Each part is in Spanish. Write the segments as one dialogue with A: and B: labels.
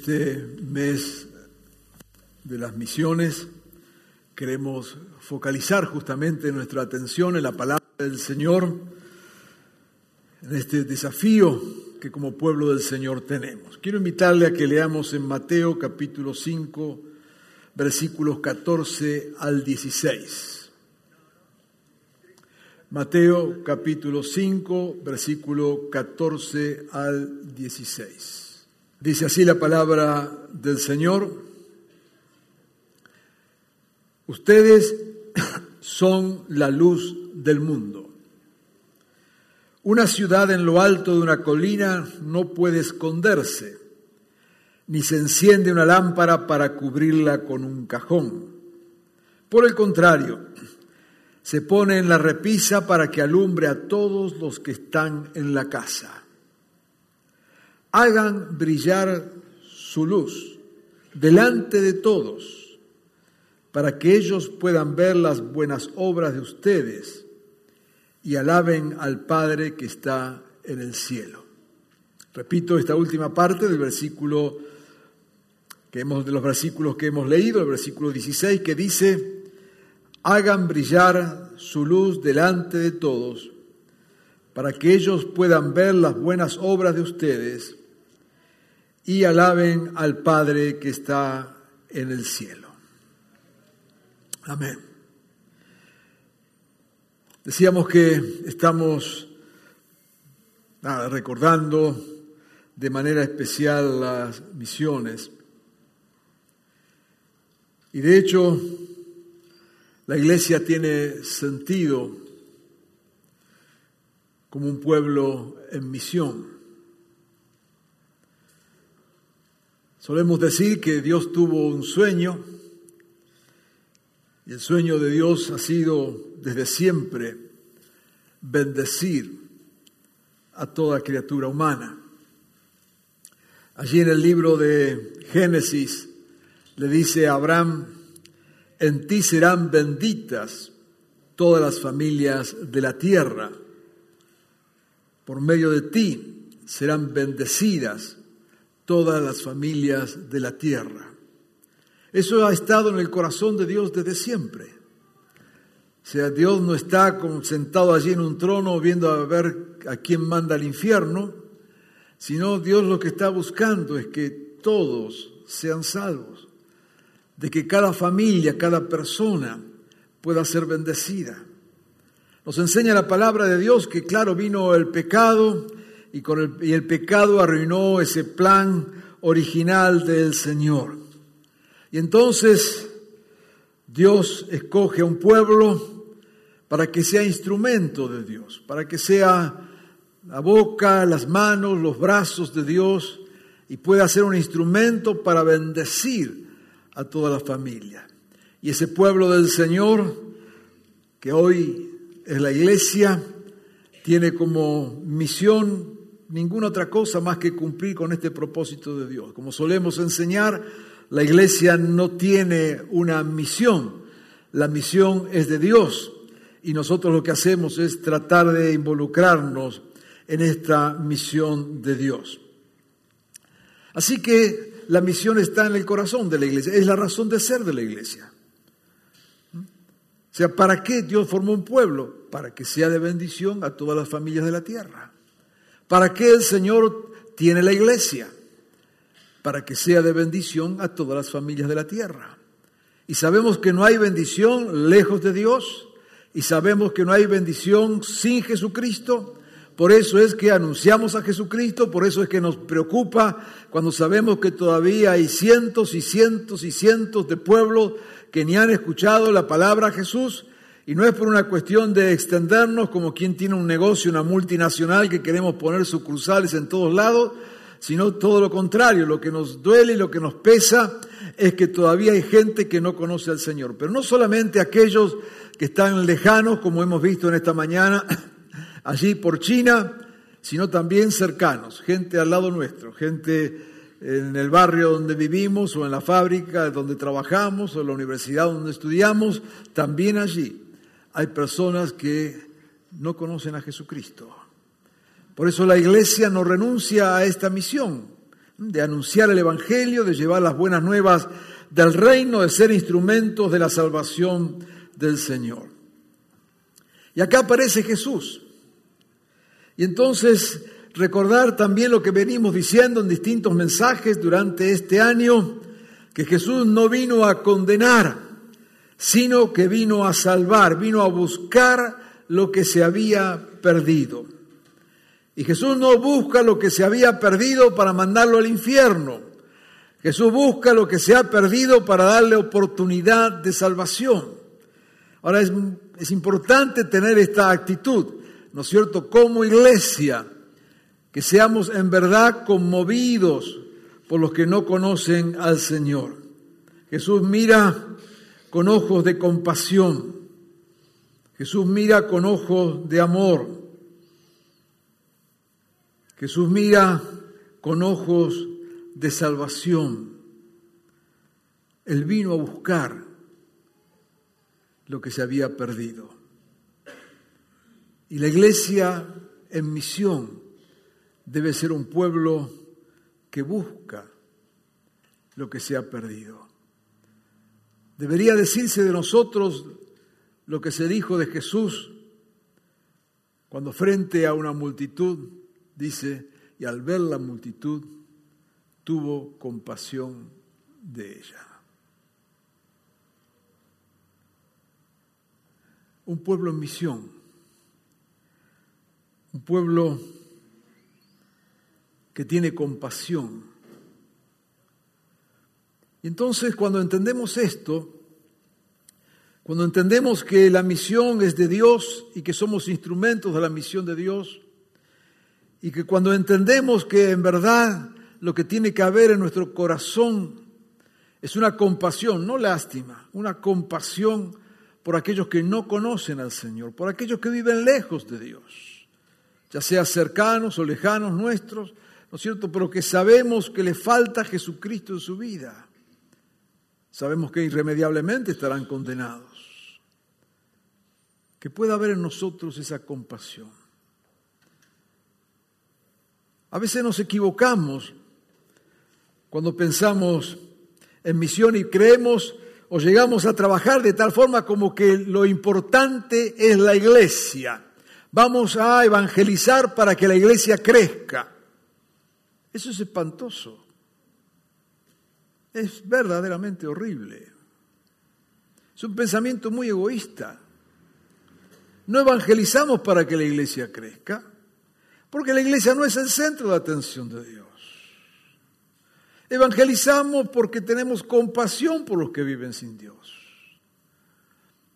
A: Este mes de las misiones queremos focalizar justamente nuestra atención en la palabra del Señor, en este desafío que como pueblo del Señor tenemos. Quiero invitarle a que leamos en Mateo capítulo 5, versículos 14 al 16. Mateo capítulo 5, versículo 14 al 16. Dice así la palabra del Señor. Ustedes son la luz del mundo. Una ciudad en lo alto de una colina no puede esconderse, ni se enciende una lámpara para cubrirla con un cajón. Por el contrario, se pone en la repisa para que alumbre a todos los que están en la casa hagan brillar su luz delante de todos, para que ellos puedan ver las buenas obras de ustedes y alaben al Padre que está en el cielo. Repito esta última parte del versículo que hemos, de los versículos que hemos leído, el versículo 16, que dice, hagan brillar su luz delante de todos, para que ellos puedan ver las buenas obras de ustedes y alaben al Padre que está en el cielo. Amén. Decíamos que estamos recordando de manera especial las misiones. Y de hecho, la iglesia tiene sentido como un pueblo en misión. Solemos decir que Dios tuvo un sueño y el sueño de Dios ha sido desde siempre bendecir a toda criatura humana. Allí en el libro de Génesis le dice a Abraham, en ti serán benditas todas las familias de la tierra, por medio de ti serán bendecidas todas las familias de la tierra. Eso ha estado en el corazón de Dios desde siempre. O sea, Dios no está sentado allí en un trono viendo a ver a quién manda al infierno, sino Dios lo que está buscando es que todos sean salvos, de que cada familia, cada persona pueda ser bendecida. Nos enseña la palabra de Dios que, claro, vino el pecado, y, con el, y el pecado arruinó ese plan original del Señor. Y entonces Dios escoge a un pueblo para que sea instrumento de Dios, para que sea la boca, las manos, los brazos de Dios y pueda ser un instrumento para bendecir a toda la familia. Y ese pueblo del Señor, que hoy es la iglesia, tiene como misión ninguna otra cosa más que cumplir con este propósito de Dios. Como solemos enseñar, la iglesia no tiene una misión, la misión es de Dios y nosotros lo que hacemos es tratar de involucrarnos en esta misión de Dios. Así que la misión está en el corazón de la iglesia, es la razón de ser de la iglesia. O sea, ¿para qué Dios formó un pueblo? Para que sea de bendición a todas las familias de la tierra. ¿Para qué el Señor tiene la iglesia? Para que sea de bendición a todas las familias de la tierra. Y sabemos que no hay bendición lejos de Dios y sabemos que no hay bendición sin Jesucristo Por eso es que anunciamos a Jesucristo, por eso es que nos preocupa cuando sabemos que todavía hay cientos y cientos y cientos de pueblos que ni han escuchado la palabra Jesús. Y no es por una cuestión de extendernos como quien tiene un negocio, una multinacional que queremos poner sucursales en todos lados, sino todo lo contrario. Lo que nos duele y lo que nos pesa es que todavía hay gente que no conoce al Señor. Pero no solamente aquellos que están lejanos, como hemos visto en esta mañana, allí por China, sino también cercanos, gente al lado nuestro, gente en el barrio donde vivimos o en la fábrica donde trabajamos o en la universidad donde estudiamos, también allí hay personas que no conocen a Jesucristo. Por eso la iglesia no renuncia a esta misión de anunciar el Evangelio, de llevar las buenas nuevas del reino, de ser instrumentos de la salvación del Señor. Y acá aparece Jesús. Y entonces recordar también lo que venimos diciendo en distintos mensajes durante este año, que Jesús no vino a condenar, sino que vino a salvar, vino a buscar lo que se había perdido. Y Jesús no busca lo que se había perdido para mandarlo al infierno. Jesús busca lo que se ha perdido para darle oportunidad de salvación. Ahora es, es importante tener esta actitud. ¿no es cierto?, como iglesia, que seamos en verdad conmovidos por los que no conocen al Señor. Jesús mira con ojos de compasión, Jesús mira con ojos de amor, Jesús mira con ojos de salvación. Él vino a buscar lo que se había perdido. Y la iglesia en misión debe ser un pueblo que busca lo que se ha perdido. Debería decirse de nosotros lo que se dijo de Jesús cuando frente a una multitud dice, y al ver la multitud tuvo compasión de ella. Un pueblo en misión un pueblo que tiene compasión. Y entonces cuando entendemos esto, cuando entendemos que la misión es de Dios y que somos instrumentos de la misión de Dios, y que cuando entendemos que en verdad lo que tiene que haber en nuestro corazón es una compasión, no lástima, una compasión por aquellos que no conocen al Señor, por aquellos que viven lejos de Dios ya sea cercanos o lejanos nuestros, ¿no es cierto? Pero que sabemos que le falta Jesucristo en su vida. Sabemos que irremediablemente estarán condenados. Que pueda haber en nosotros esa compasión. A veces nos equivocamos cuando pensamos en misión y creemos o llegamos a trabajar de tal forma como que lo importante es la iglesia Vamos a evangelizar para que la iglesia crezca. Eso es espantoso. Es verdaderamente horrible. Es un pensamiento muy egoísta. No evangelizamos para que la iglesia crezca, porque la iglesia no es el centro de atención de Dios. Evangelizamos porque tenemos compasión por los que viven sin Dios.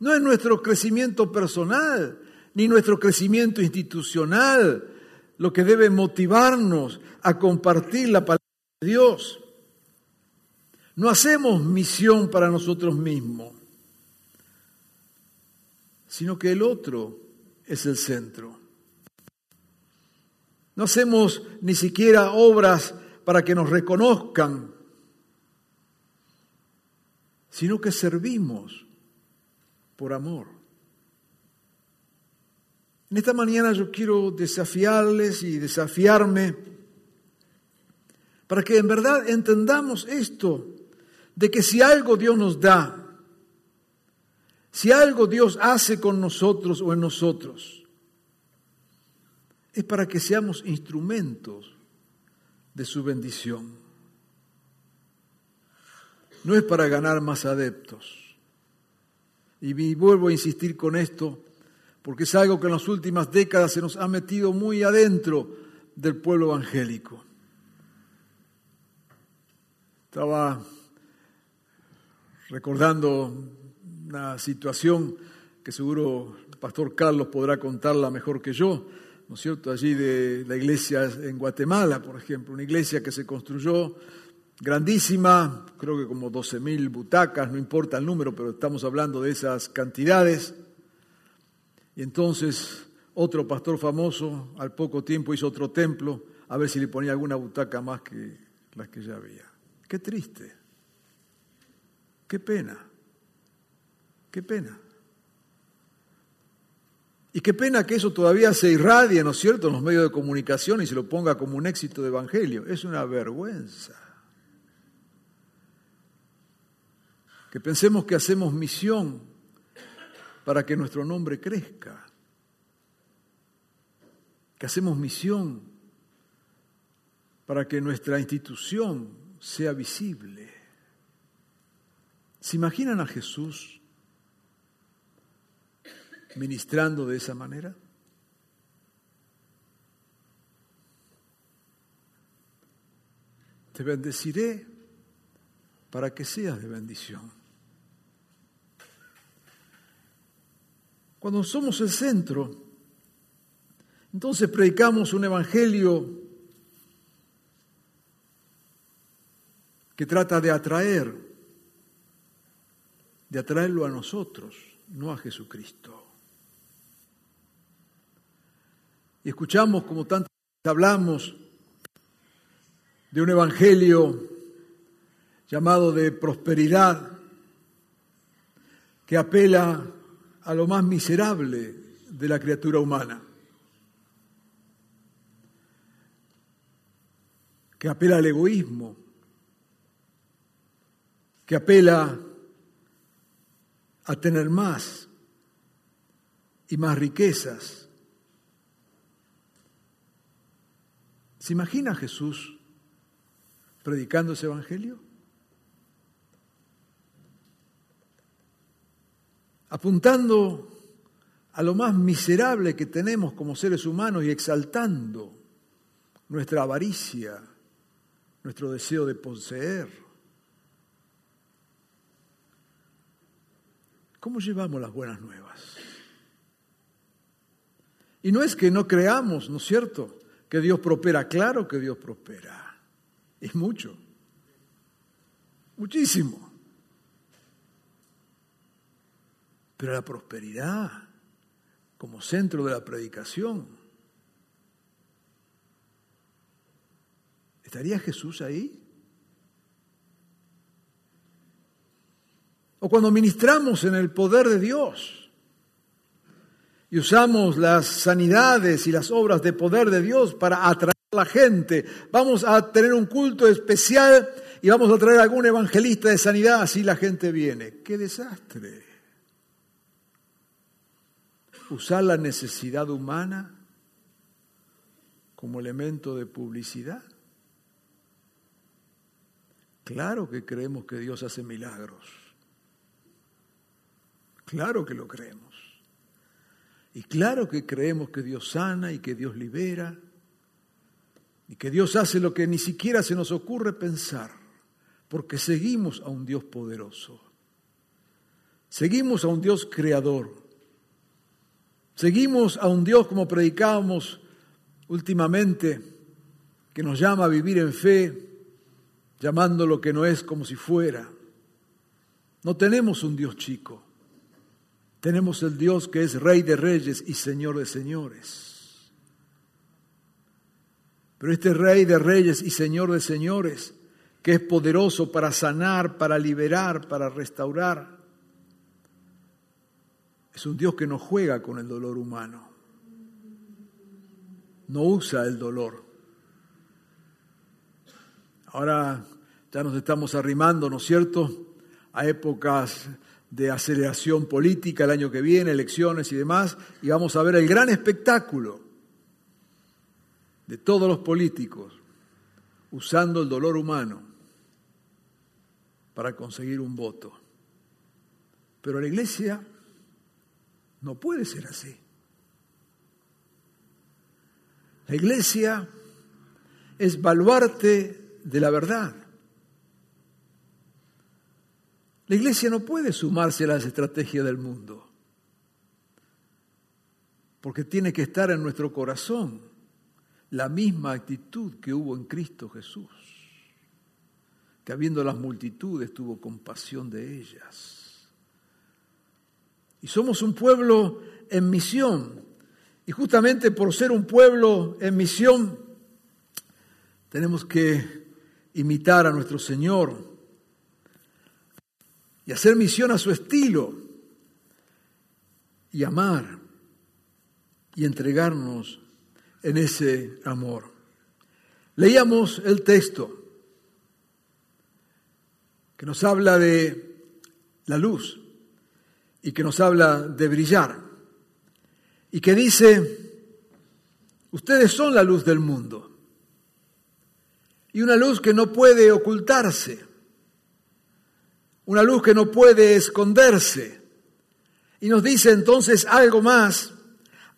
A: No es nuestro crecimiento personal, ni nuestro crecimiento institucional, lo que debe motivarnos a compartir la palabra de Dios. No hacemos misión para nosotros mismos, sino que el otro es el centro. No hacemos ni siquiera obras para que nos reconozcan, sino que servimos por amor. En esta mañana yo quiero desafiarles y desafiarme para que en verdad entendamos esto, de que si algo Dios nos da, si algo Dios hace con nosotros o en nosotros, es para que seamos instrumentos de su bendición. No es para ganar más adeptos. Y vuelvo a insistir con esto, porque es algo que en las últimas décadas se nos ha metido muy adentro del pueblo evangélico. Estaba recordando una situación que seguro el pastor Carlos podrá contarla mejor que yo, ¿no es cierto? Allí de la iglesia en Guatemala, por ejemplo, una iglesia que se construyó grandísima, creo que como 12.000 butacas, no importa el número, pero estamos hablando de esas cantidades. Y entonces otro pastor famoso al poco tiempo hizo otro templo a ver si le ponía alguna butaca más que las que ya había. Qué triste, qué pena, qué pena. Y qué pena que eso todavía se irradie, ¿no es cierto?, en los medios de comunicación y se lo ponga como un éxito de evangelio. Es una vergüenza. Que pensemos que hacemos misión para que nuestro nombre crezca, que hacemos misión para que nuestra institución sea visible. ¿Se imaginan a Jesús ministrando de esa manera? Te bendeciré para que seas de bendición. Cuando somos el centro, entonces predicamos un evangelio que trata de atraer, de atraerlo a nosotros, no a Jesucristo. Y escuchamos como tanto hablamos de un evangelio llamado de prosperidad, que apela a lo más miserable de la criatura humana, que apela al egoísmo, que apela a tener más y más riquezas. ¿Se imagina Jesús predicando ese evangelio? apuntando a lo más miserable que tenemos como seres humanos y exaltando nuestra avaricia, nuestro deseo de poseer. ¿Cómo llevamos las buenas nuevas? Y no es que no creamos, ¿no es cierto?, que Dios prospera. Claro que Dios prospera. Es mucho. Muchísimo. Pero la prosperidad como centro de la predicación. ¿Estaría Jesús ahí? O cuando ministramos en el poder de Dios y usamos las sanidades y las obras de poder de Dios para atraer a la gente, vamos a tener un culto especial y vamos a traer a algún evangelista de sanidad, así la gente viene. ¡Qué desastre! usar la necesidad humana como elemento de publicidad? Claro que creemos que Dios hace milagros. Claro que lo creemos. Y claro que creemos que Dios sana y que Dios libera y que Dios hace lo que ni siquiera se nos ocurre pensar, porque seguimos a un Dios poderoso. Seguimos a un Dios creador Seguimos a un Dios como predicábamos últimamente, que nos llama a vivir en fe, llamando lo que no es como si fuera. No tenemos un Dios chico, tenemos el Dios que es Rey de Reyes y Señor de Señores. Pero este Rey de Reyes y Señor de Señores, que es poderoso para sanar, para liberar, para restaurar, es un Dios que no juega con el dolor humano. No usa el dolor. Ahora ya nos estamos arrimando, ¿no es cierto?, a épocas de aceleración política el año que viene, elecciones y demás, y vamos a ver el gran espectáculo de todos los políticos usando el dolor humano para conseguir un voto. Pero la iglesia no puede ser así. La iglesia es baluarte de la verdad. La iglesia no puede sumarse a las estrategias del mundo, porque tiene que estar en nuestro corazón la misma actitud que hubo en Cristo Jesús, que habiendo las multitudes tuvo compasión de ellas. Y somos un pueblo en misión, y justamente por ser un pueblo en misión, tenemos que imitar a nuestro Señor y hacer misión a su estilo y amar y entregarnos en ese amor. Leíamos el texto que nos habla de la luz y que nos habla de brillar y que dice, ustedes son la luz del mundo y una luz que no puede ocultarse una luz que no puede esconderse. Y nos dice entonces algo más,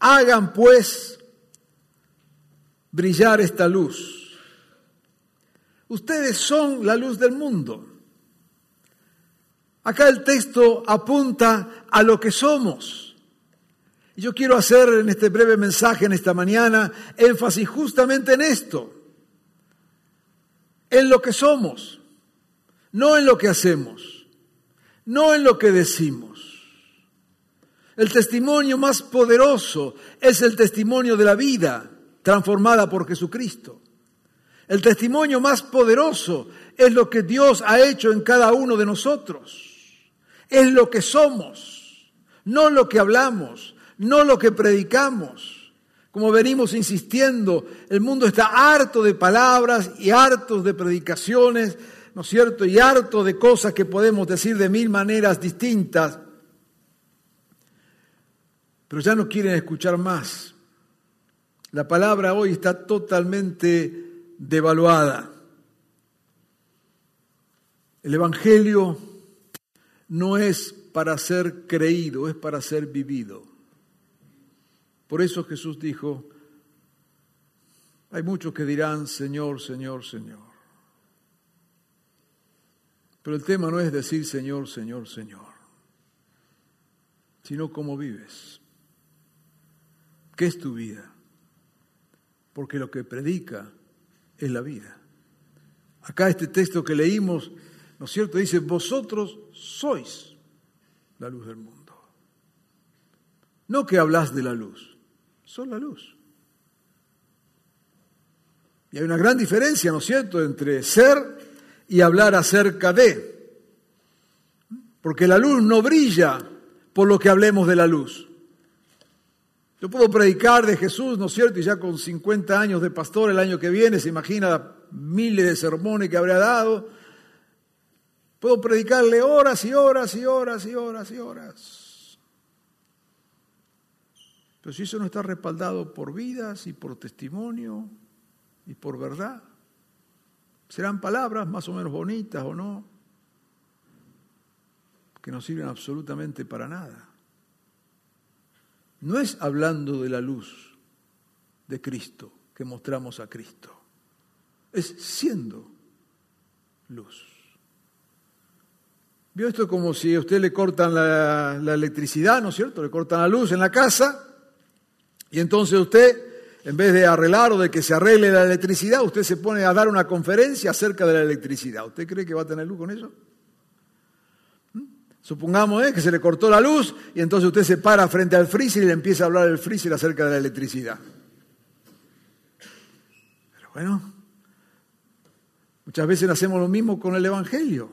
A: hagan pues brillar esta luz. Ustedes son la luz del mundo. Acá el texto apunta a lo que somos. Y yo quiero hacer en este breve mensaje, en esta mañana, énfasis justamente en esto, en lo que somos, no en lo que hacemos no en lo que decimos. El testimonio más poderoso es el testimonio de la vida transformada por Jesucristo. El testimonio más poderoso es lo que Dios ha hecho en cada uno de nosotros. Es lo que somos, no lo que hablamos, no lo que predicamos. Como venimos insistiendo, el mundo está harto de palabras y hartos de predicaciones ¿no es cierto? Y harto de cosas que podemos decir de mil maneras distintas, pero ya no quieren escuchar más. La palabra hoy está totalmente devaluada. El Evangelio no es para ser creído, es para ser vivido. Por eso Jesús dijo, hay muchos que dirán, Señor, Señor, Señor. Pero el tema no es decir Señor, Señor, Señor, sino cómo vives. ¿Qué es tu vida? Porque lo que predica es la vida. Acá este texto que leímos, ¿no es cierto? Dice, vosotros sois la luz del mundo. No que hablas de la luz, son la luz. Y hay una gran diferencia, ¿no es cierto?, entre ser y hablar acerca de. Porque la luz no brilla por lo que hablemos de la luz. Yo puedo predicar de Jesús, ¿no es cierto? Y ya con 50 años de pastor el año que viene, se imagina miles de sermones que habría dado. Puedo predicarle horas y horas y horas y horas y horas. Pero si eso no está respaldado por vidas y por testimonio y por verdad, Serán palabras más o menos bonitas o no, que no sirven absolutamente para nada. No es hablando de la luz de Cristo que mostramos a Cristo, es siendo luz. ¿Vio esto como si a usted le cortan la, la electricidad, ¿no es cierto? Le cortan la luz en la casa y entonces usted en vez de arreglar o de que se arregle la electricidad, usted se pone a dar una conferencia acerca de la electricidad. ¿Usted cree que va a tener luz con eso? ¿Mm? Supongamos eh, que se le cortó la luz y entonces usted se para frente al freezer y le empieza a hablar del freezer acerca de la electricidad. Pero bueno, muchas veces hacemos lo mismo con el Evangelio.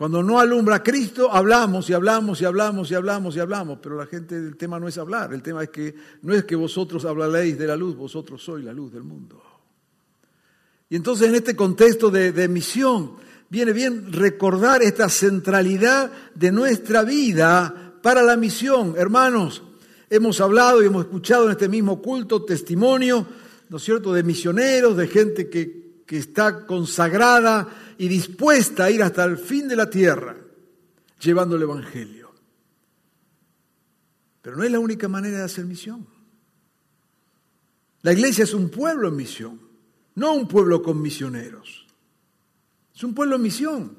A: Cuando no alumbra Cristo, hablamos y hablamos y hablamos y hablamos y hablamos, pero la gente, el tema no es hablar, el tema es que no es que vosotros hablaréis de la luz, vosotros sois la luz del mundo. Y entonces en este contexto de, de misión, viene bien recordar esta centralidad de nuestra vida para la misión. Hermanos, hemos hablado y hemos escuchado en este mismo culto testimonio, ¿no es cierto?, de misioneros, de gente que que está consagrada y dispuesta a ir hasta el fin de la tierra llevando el Evangelio. Pero no es la única manera de hacer misión. La iglesia es un pueblo en misión, no un pueblo con misioneros. Es un pueblo en misión.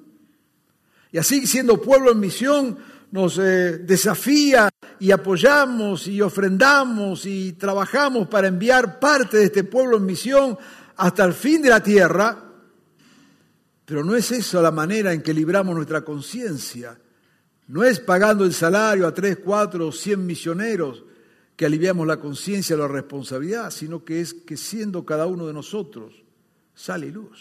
A: Y así siendo pueblo en misión, nos eh, desafía y apoyamos y ofrendamos y trabajamos para enviar parte de este pueblo en misión hasta el fin de la tierra. Pero no es eso la manera en que libramos nuestra conciencia. No es pagando el salario a tres, cuatro o cien misioneros que aliviamos la conciencia la responsabilidad, sino que es que siendo cada uno de nosotros sale luz.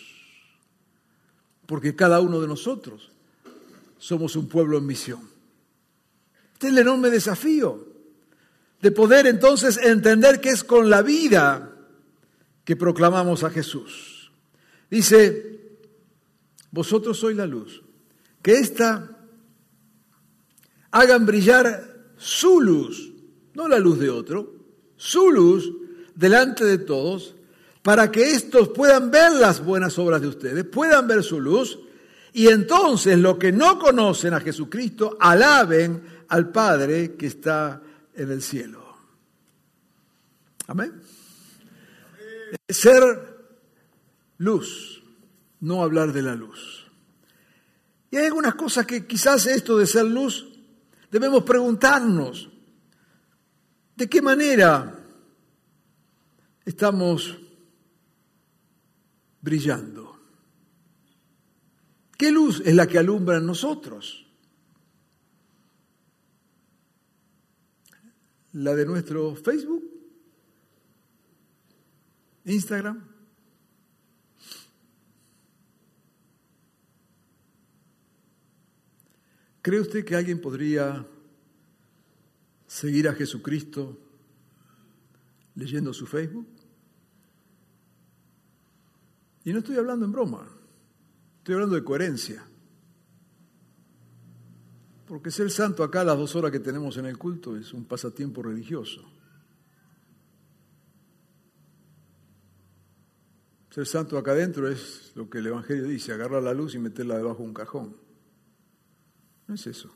A: Porque cada uno de nosotros somos un pueblo en misión. Este es el enorme desafío de poder entonces entender que es con la vida que proclamamos a Jesús. Dice, vosotros sois la luz. Que ésta hagan brillar su luz, no la luz de otro, su luz delante de todos, para que estos puedan ver las buenas obras de ustedes, puedan ver su luz, y entonces los que no conocen a Jesucristo alaben al Padre que está en el cielo. Amén. Ser luz no hablar de la luz. Y hay algunas cosas que quizás esto de ser luz debemos preguntarnos, ¿de qué manera estamos brillando? ¿Qué luz es la que alumbra en nosotros? ¿La de nuestro Facebook? ¿Instagram? ¿Cree usted que alguien podría seguir a Jesucristo leyendo su Facebook? Y no estoy hablando en broma, estoy hablando de coherencia. Porque ser santo acá las dos horas que tenemos en el culto es un pasatiempo religioso. Ser santo acá adentro es lo que el Evangelio dice, agarrar la luz y meterla debajo de un cajón. No es eso.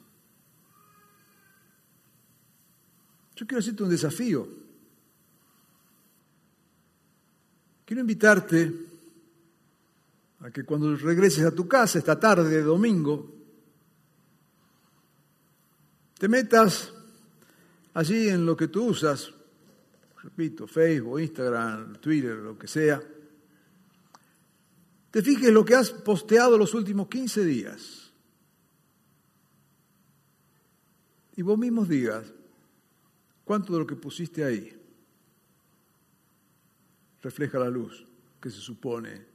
A: Yo quiero hacerte un desafío. Quiero invitarte a que cuando regreses a tu casa esta tarde de domingo, te metas allí en lo que tú usas, repito, Facebook, Instagram, Twitter, lo que sea, te fijes lo que has posteado los últimos 15 días. Y vos mismos digas, ¿cuánto de lo que pusiste ahí refleja la luz que se supone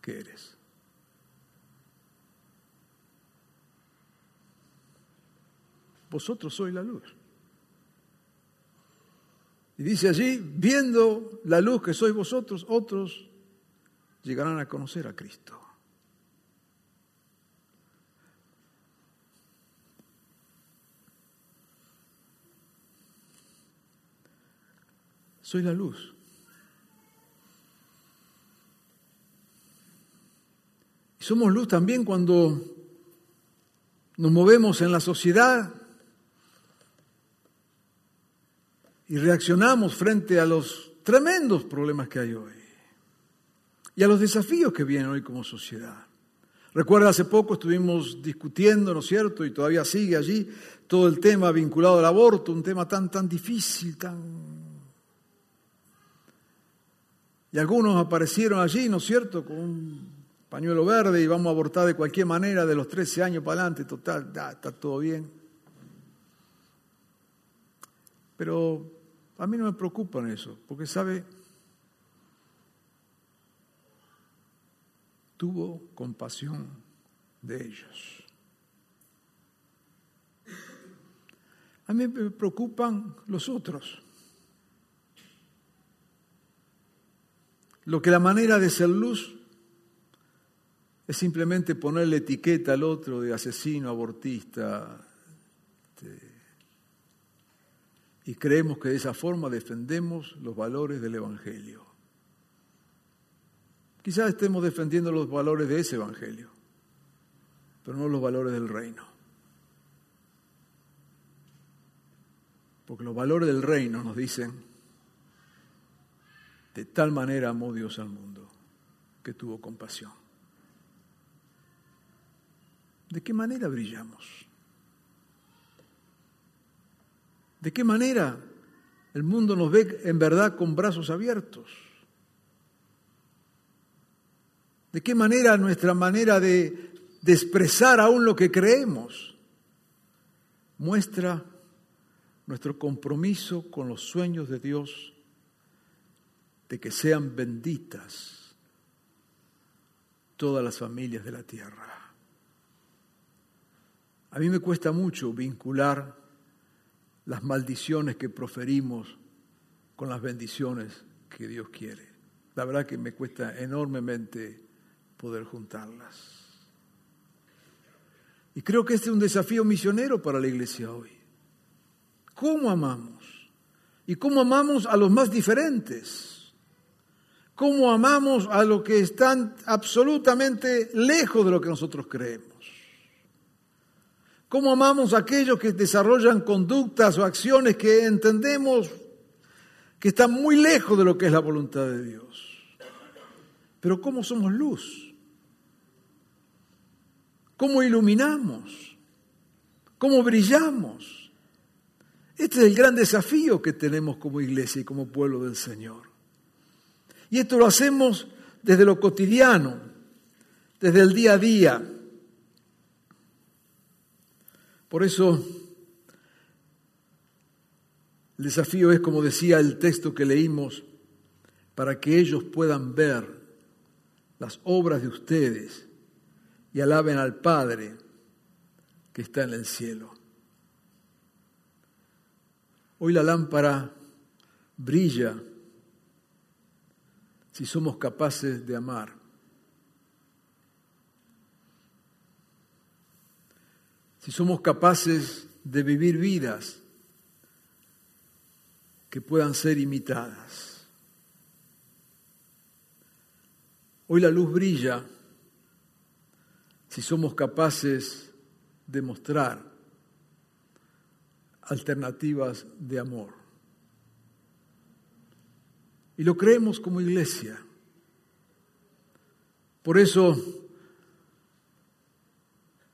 A: que eres? Vosotros sois la luz. Y dice allí, viendo la luz que sois vosotros, otros llegarán a conocer a Cristo. Soy la luz. Y somos luz también cuando nos movemos en la sociedad y reaccionamos frente a los tremendos problemas que hay hoy y a los desafíos que vienen hoy como sociedad. Recuerda, hace poco estuvimos discutiendo, ¿no es cierto? Y todavía sigue allí todo el tema vinculado al aborto, un tema tan, tan difícil, tan y algunos aparecieron allí, ¿no es cierto?, con un pañuelo verde y vamos a abortar de cualquier manera de los 13 años para adelante, total, está todo bien. Pero a mí no me preocupa en eso, porque sabe, tuvo compasión de ellos. A mí me preocupan los otros. Lo que la manera de ser luz es simplemente ponerle etiqueta al otro de asesino, abortista. Este, y creemos que de esa forma defendemos los valores del Evangelio. Quizás estemos defendiendo los valores de ese Evangelio, pero no los valores del reino. Porque los valores del reino nos dicen De tal manera amó Dios al mundo que tuvo compasión. ¿De qué manera brillamos? ¿De qué manera el mundo nos ve en verdad con brazos abiertos? ¿De qué manera nuestra manera de, de expresar aún lo que creemos muestra nuestro compromiso con los sueños de Dios de que sean benditas todas las familias de la tierra. A mí me cuesta mucho vincular las maldiciones que proferimos con las bendiciones que Dios quiere. La verdad que me cuesta enormemente poder juntarlas. Y creo que este es un desafío misionero para la iglesia hoy. ¿Cómo amamos? ¿Y cómo amamos a los más diferentes? ¿Cómo amamos a los que están absolutamente lejos de lo que nosotros creemos? ¿Cómo amamos a aquellos que desarrollan conductas o acciones que entendemos que están muy lejos de lo que es la voluntad de Dios? Pero ¿cómo somos luz? ¿Cómo iluminamos? ¿Cómo brillamos? Este es el gran desafío que tenemos como iglesia y como pueblo del Señor. Y esto lo hacemos desde lo cotidiano, desde el día a día. Por eso el desafío es, como decía el texto que leímos, para que ellos puedan ver las obras de ustedes y alaben al Padre que está en el cielo. Hoy la lámpara brilla si somos capaces de amar. Si somos capaces de vivir vidas que puedan ser imitadas. Hoy la luz brilla si somos capaces de mostrar alternativas de amor. Y lo creemos como iglesia. Por eso,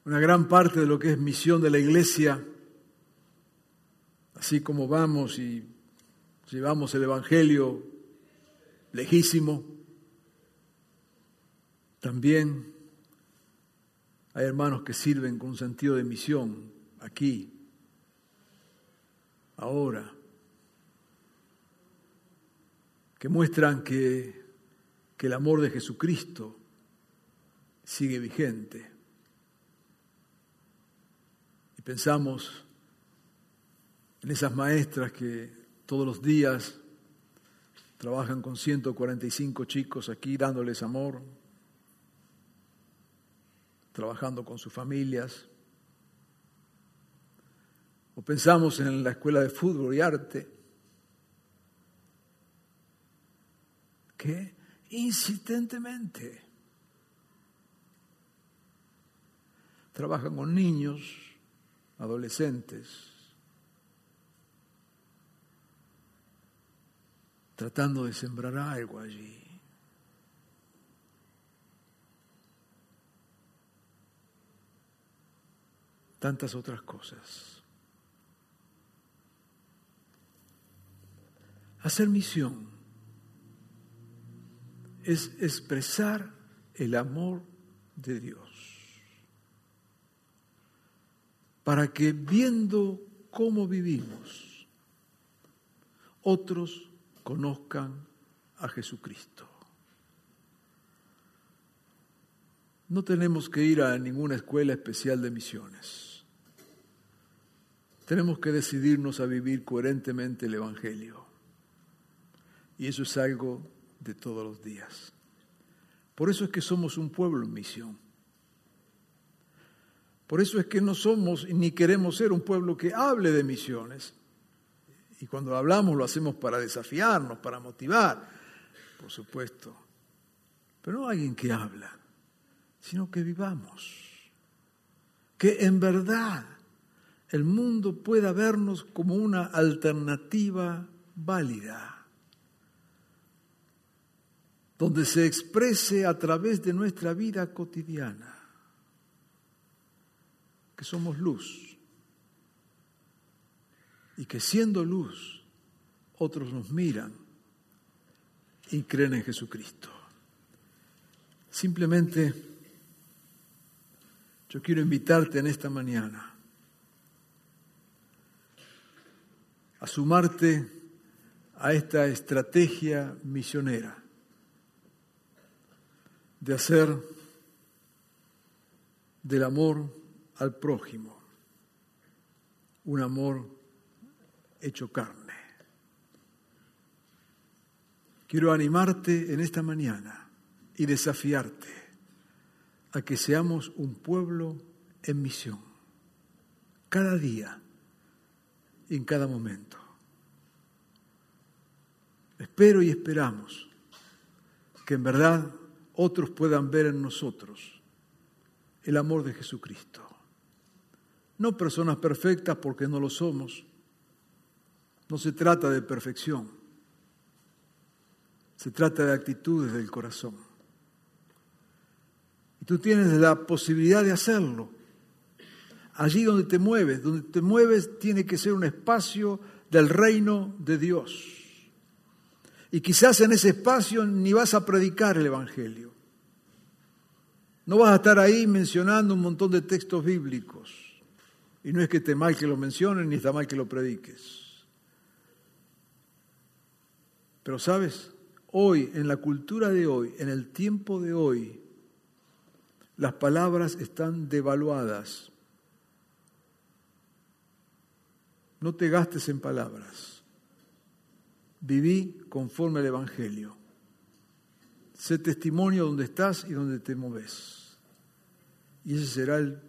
A: una gran parte de lo que es misión de la iglesia, así como vamos y llevamos el Evangelio lejísimo, también hay hermanos que sirven con un sentido de misión aquí, ahora, que muestran que, que el amor de Jesucristo sigue vigente. Y pensamos en esas maestras que todos los días trabajan con 145 chicos aquí dándoles amor, trabajando con sus familias. O pensamos en la escuela de fútbol y arte, que insistentemente trabajan con niños, adolescentes, tratando de sembrar algo allí. Tantas otras cosas. Hacer misión es expresar el amor de Dios. Para que viendo cómo vivimos, otros conozcan a Jesucristo. No tenemos que ir a ninguna escuela especial de misiones. Tenemos que decidirnos a vivir coherentemente el Evangelio. Y eso es algo de todos los días. Por eso es que somos un pueblo en misión. Por eso es que no somos ni queremos ser un pueblo que hable de misiones. Y cuando hablamos lo hacemos para desafiarnos, para motivar, por supuesto. Pero no alguien que habla, sino que vivamos. Que en verdad el mundo pueda vernos como una alternativa válida donde se exprese a través de nuestra vida cotidiana que somos luz y que siendo luz otros nos miran y creen en Jesucristo. Simplemente yo quiero invitarte en esta mañana a sumarte a esta estrategia misionera de hacer del amor al prójimo un amor hecho carne. Quiero animarte en esta mañana y desafiarte a que seamos un pueblo en misión, cada día y en cada momento. Espero y esperamos que en verdad otros puedan ver en nosotros el amor de Jesucristo. No personas perfectas porque no lo somos. No se trata de perfección. Se trata de actitudes del corazón. Y tú tienes la posibilidad de hacerlo. Allí donde te mueves, donde te mueves tiene que ser un espacio del reino de Dios. Y quizás en ese espacio ni vas a predicar el Evangelio. No vas a estar ahí mencionando un montón de textos bíblicos. Y no es que esté mal que lo mencionen ni está mal que lo prediques. Pero sabes, hoy, en la cultura de hoy, en el tiempo de hoy, las palabras están devaluadas. No te gastes en palabras. Viví conforme al Evangelio. Sé testimonio donde estás y donde te moves. Y ese será el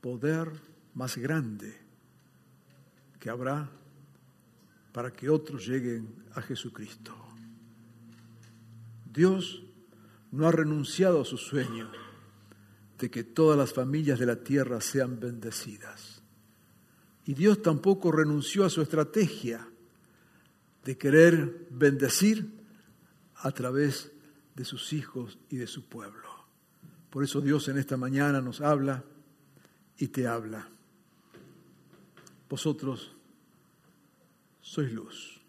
A: poder más grande que habrá para que otros lleguen a Jesucristo. Dios no ha renunciado a su sueño de que todas las familias de la tierra sean bendecidas. Y Dios tampoco renunció a su estrategia de querer bendecir a través de sus hijos y de su pueblo. Por eso Dios en esta mañana nos habla y te habla. Vosotros sois luz.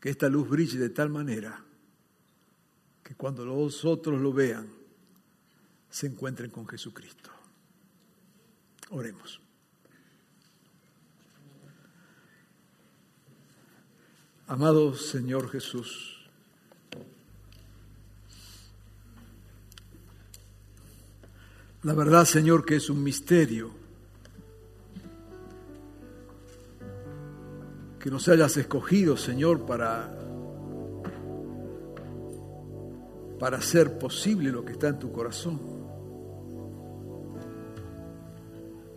A: Que esta luz brille de tal manera que cuando los otros lo vean, se encuentren con Jesucristo. Oremos. Amado Señor Jesús, la verdad Señor que es un misterio que nos hayas escogido Señor para para hacer posible lo que está en tu corazón.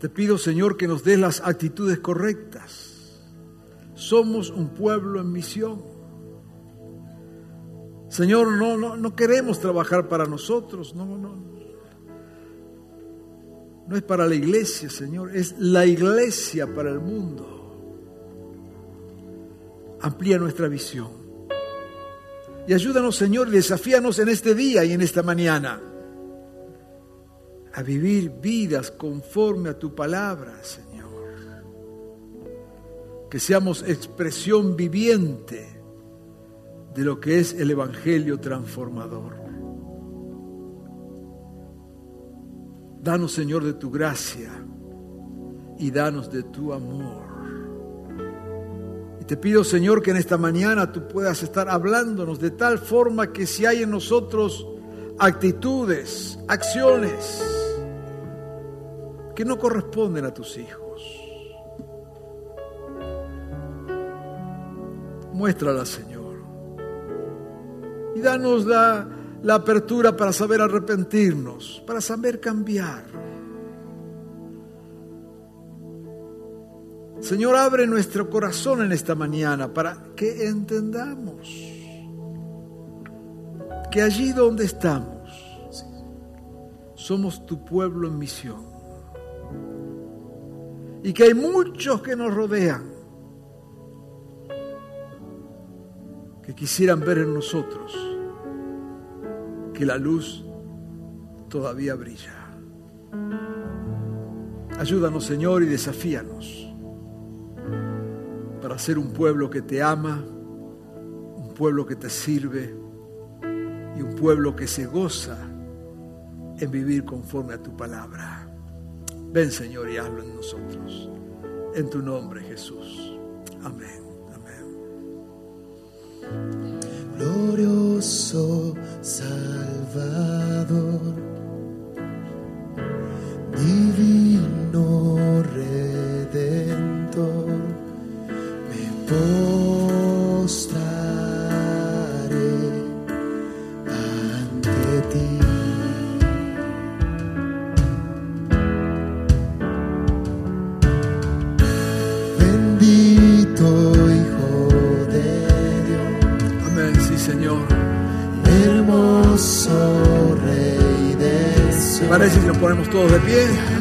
A: Te pido Señor que nos des las actitudes correctas somos un pueblo en misión. Señor, no, no, no queremos trabajar para nosotros, no, no. No es para la iglesia, Señor, es la iglesia para el mundo. Amplía nuestra visión. Y ayúdanos, Señor, y desafíanos en este día y en esta mañana a vivir vidas conforme a tu palabra, Señor que seamos expresión viviente de lo que es el Evangelio transformador. Danos, Señor, de tu gracia y danos de tu amor. Y te pido, Señor, que en esta mañana tú puedas estar hablándonos de tal forma que si hay en nosotros actitudes, acciones que no corresponden a tus hijos, Muéstrala, Señor. Y danos la, la apertura para saber arrepentirnos, para saber cambiar. Señor, abre nuestro corazón en esta mañana para que entendamos que allí donde estamos somos tu pueblo en misión y que hay muchos que nos rodean que quisieran ver en nosotros que la luz todavía brilla. Ayúdanos, Señor, y desafíanos para ser un pueblo que te ama, un pueblo que te sirve y un pueblo que se goza en vivir conforme a tu palabra. Ven, Señor, y hazlo en nosotros. En tu nombre, Jesús. Amén.
B: Glorioso Salvador, divino de
A: pie?